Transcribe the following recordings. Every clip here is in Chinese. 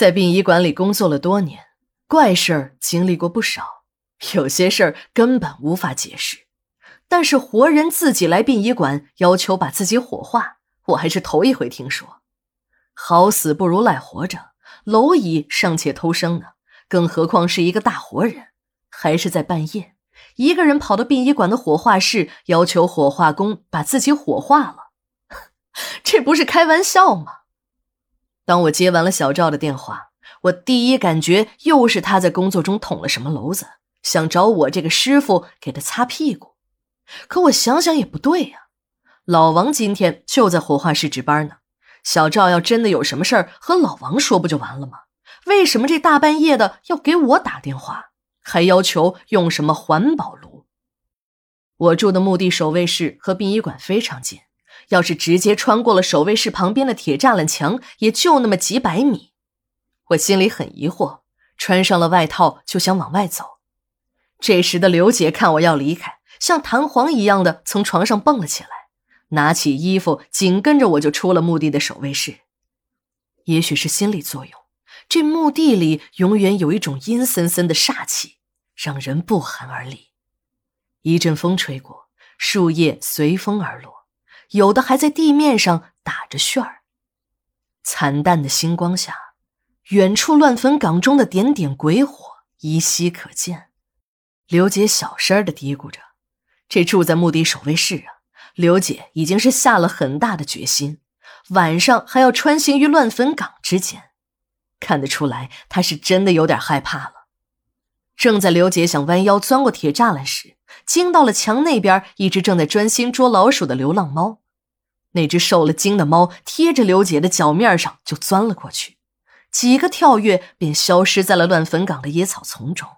在殡仪馆里工作了多年，怪事儿经历过不少，有些事儿根本无法解释。但是活人自己来殡仪馆要求把自己火化，我还是头一回听说。好死不如赖活着，蝼蚁尚且偷生呢，更何况是一个大活人？还是在半夜，一个人跑到殡仪馆的火化室，要求火化工把自己火化了，这不是开玩笑吗？当我接完了小赵的电话，我第一感觉又是他在工作中捅了什么娄子，想找我这个师傅给他擦屁股。可我想想也不对呀，老王今天就在火化室值班呢。小赵要真的有什么事儿，和老王说不就完了吗？为什么这大半夜的要给我打电话，还要求用什么环保炉？我住的墓地守卫室和殡仪馆非常近，要是直接穿过了守卫室旁边的铁栅栏墙，也就那么几百米。我心里很疑惑，穿上了外套就想往外走。这时的刘姐看我要离开。像弹簧一样的从床上蹦了起来，拿起衣服，紧跟着我就出了墓地的守卫室。也许是心理作用，这墓地里永远有一种阴森森的煞气，让人不寒而栗。一阵风吹过，树叶随风而落，有的还在地面上打着旋儿。惨淡的星光下，远处乱坟岗中的点点鬼火依稀可见。刘姐小声的嘀咕着。这住在墓地守卫室啊，刘姐已经是下了很大的决心，晚上还要穿行于乱坟岗之间，看得出来她是真的有点害怕了。正在刘姐想弯腰钻过铁栅栏时，惊到了墙那边一只正在专心捉老鼠的流浪猫。那只受了惊的猫贴着刘姐的脚面上就钻了过去，几个跳跃便消失在了乱坟岗的野草丛中。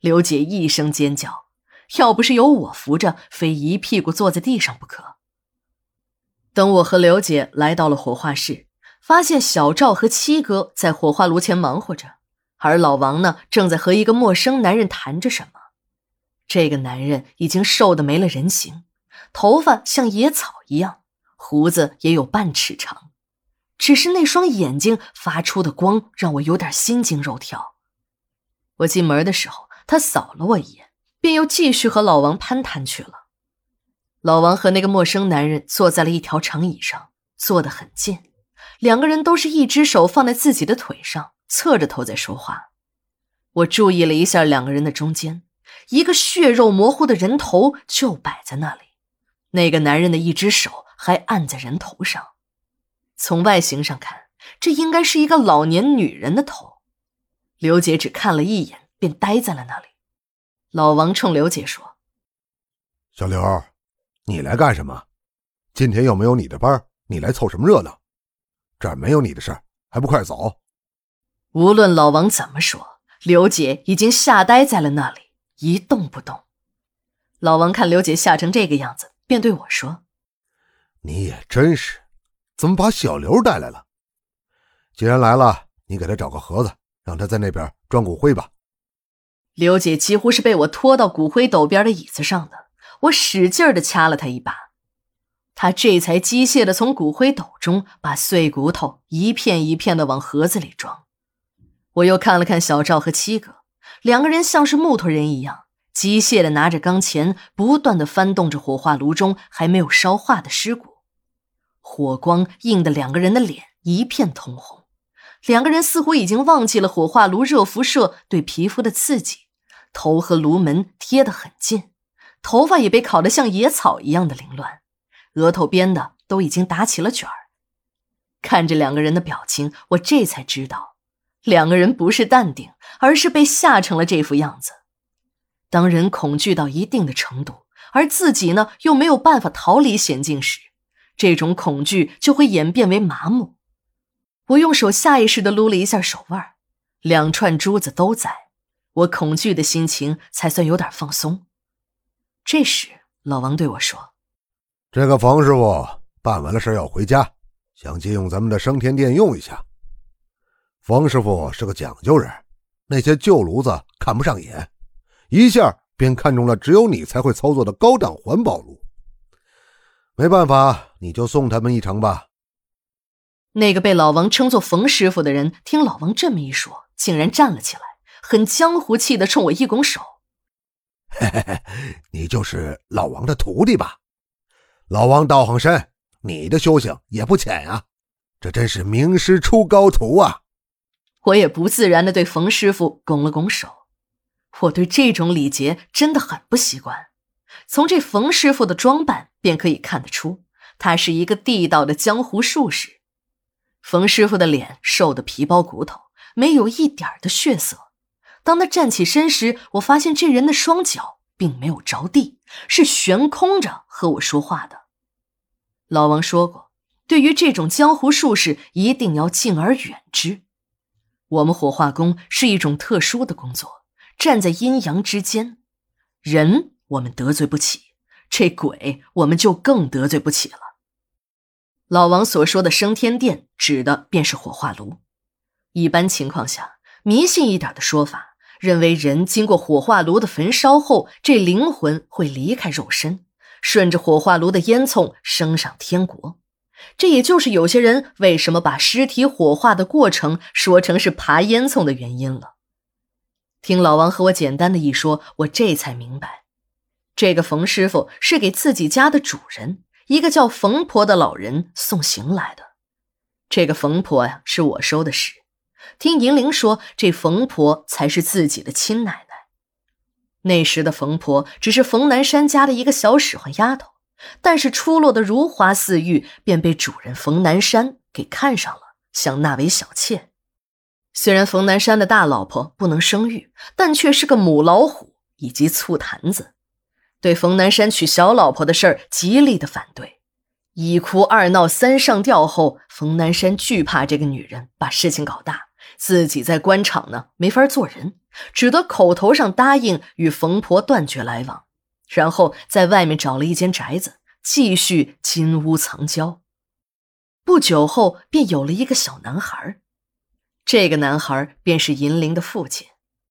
刘姐一声尖叫。要不是有我扶着，非一屁股坐在地上不可。等我和刘姐来到了火化室，发现小赵和七哥在火化炉前忙活着，而老王呢，正在和一个陌生男人谈着什么。这个男人已经瘦得没了人形，头发像野草一样，胡子也有半尺长，只是那双眼睛发出的光让我有点心惊肉跳。我进门的时候，他扫了我一眼。便又继续和老王攀谈去了。老王和那个陌生男人坐在了一条长椅上，坐得很近，两个人都是一只手放在自己的腿上，侧着头在说话。我注意了一下两个人的中间，一个血肉模糊的人头就摆在那里，那个男人的一只手还按在人头上。从外形上看，这应该是一个老年女人的头。刘姐只看了一眼，便呆在了那里。老王冲刘姐说：“小刘，你来干什么？今天又没有你的班，你来凑什么热闹？这儿没有你的事儿，还不快走！”无论老王怎么说，刘姐已经吓呆在了那里，一动不动。老王看刘姐吓成这个样子，便对我说：“你也真是，怎么把小刘带来了？既然来了，你给他找个盒子，让他在那边装骨灰吧。”刘姐几乎是被我拖到骨灰斗边的椅子上的，我使劲的掐了她一把，她这才机械的从骨灰斗中把碎骨头一片一片的往盒子里装。我又看了看小赵和七哥，两个人像是木头人一样，机械的拿着钢钳，不断的翻动着火化炉中还没有烧化的尸骨，火光映得两个人的脸一片通红，两个人似乎已经忘记了火化炉热辐射对皮肤的刺激。头和炉门贴得很近，头发也被烤得像野草一样的凌乱，额头边的都已经打起了卷儿。看着两个人的表情，我这才知道，两个人不是淡定，而是被吓成了这副样子。当人恐惧到一定的程度，而自己呢又没有办法逃离险境时，这种恐惧就会演变为麻木。我用手下意识地撸了一下手腕，两串珠子都在。我恐惧的心情才算有点放松。这时，老王对我说：“这个冯师傅办完了事要回家，想借用咱们的升天殿用一下。冯师傅是个讲究人，那些旧炉子看不上眼，一下便看中了只有你才会操作的高档环保炉。没办法，你就送他们一程吧。”那个被老王称作冯师傅的人，听老王这么一说，竟然站了起来，很江湖气的冲我一拱手：“嘿嘿嘿，你就是老王的徒弟吧？老王道行深，你的修行也不浅啊，这真是名师出高徒啊！”我也不自然的对冯师傅拱了拱手。我对这种礼节真的很不习惯，从这冯师傅的装扮便可以看得出，他是一个地道的江湖术士。冯师傅的脸瘦得皮包骨头，没有一点的血色。当他站起身时，我发现这人的双脚并没有着地，是悬空着和我说话的。老王说过，对于这种江湖术士，一定要敬而远之。我们火化工是一种特殊的工作。站在阴阳之间，人我们得罪不起，这鬼我们就更得罪不起了。老王所说的升天殿，指的便是火化炉。一般情况下，迷信一点的说法，认为人经过火化炉的焚烧后，这灵魂会离开肉身，顺着火化炉的烟囱升上天国。这也就是有些人为什么把尸体火化的过程说成是爬烟囱的原因了。听老王和我简单的一说，我这才明白，这个冯师傅是给自己家的主人，一个叫冯婆的老人送行来的。这个冯婆呀，是我收的尸。听银铃说，这冯婆才是自己的亲奶奶。那时的冯婆只是冯南山家的一个小使唤丫头，但是出落的如花似玉，便被主人冯南山给看上了，想纳为小妾。虽然冯南山的大老婆不能生育，但却是个母老虎以及醋坛子，对冯南山娶小老婆的事儿极力的反对。一哭二闹三上吊后，冯南山惧怕这个女人把事情搞大，自己在官场呢没法做人，只得口头上答应与冯婆断绝来往，然后在外面找了一间宅子，继续金屋藏娇。不久后，便有了一个小男孩。这个男孩便是银铃的父亲。